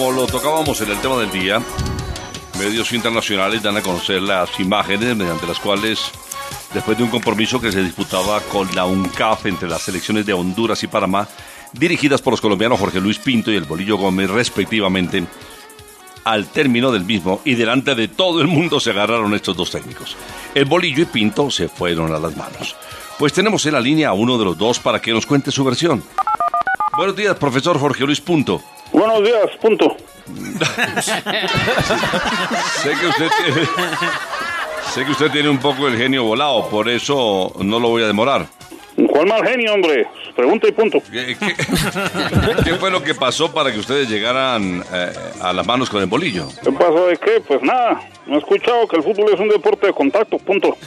como lo tocábamos en el tema del día, medios internacionales dan a conocer las imágenes mediante las cuales, después de un compromiso que se disputaba con la UNCAF entre las selecciones de Honduras y Panamá, dirigidas por los colombianos Jorge Luis Pinto y el Bolillo Gómez respectivamente, al término del mismo y delante de todo el mundo se agarraron estos dos técnicos. El Bolillo y Pinto se fueron a las manos. Pues tenemos en la línea a uno de los dos para que nos cuente su versión. Buenos días, profesor Jorge Luis Punto. Buenos días, punto. sé que usted tiene, sé que usted tiene un poco el genio volado, por eso no lo voy a demorar. ¿Cuál mal genio, hombre? Pregunta y punto. ¿Qué, qué- qué fue lo que pasó para que ustedes llegaran eh, a las manos con el bolillo? ¿Qué pasó de qué? Pues nada, no he escuchado que el fútbol es un deporte de contacto, punto.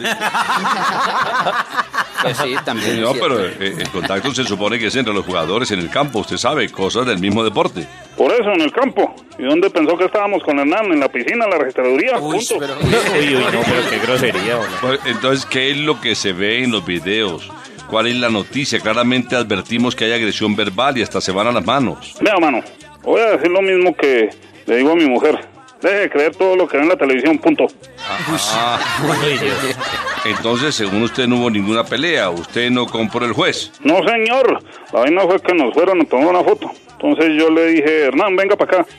Pues sí, también. No, es pero eh, el contacto se supone que es entre los jugadores en el campo, usted sabe, cosas del mismo deporte. Por eso, en el campo. ¿Y dónde pensó que estábamos con Hernán? En la piscina, en la registraduría, Uy, punto. pero- Uy, uy, no, pero qué grosería. Pues, Entonces, ¿qué es lo que se ve en los videos? ¿Cuál es la noticia? Claramente advertimos que hay agresión verbal y hasta se van a las manos. Vea, mano, voy a decir lo mismo que le digo a mi mujer. Deje de creer todo lo que ve en la televisión, punto. Ah, entonces, según usted, no hubo ninguna pelea, usted no compró el juez. No, señor. La vaina fue que nos fueron a tomar una foto. Entonces yo le dije, Hernán, venga para acá.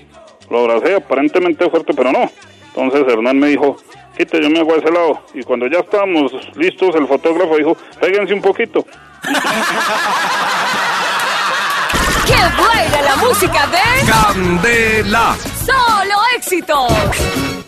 Lo abracé aparentemente fuerte, pero no. Entonces Hernán me dijo, quite, yo me hago a ese lado. Y cuando ya estábamos listos, el fotógrafo dijo, péguense un poquito. ¡Qué buena la música de ¡Candela! Solo Éxitos!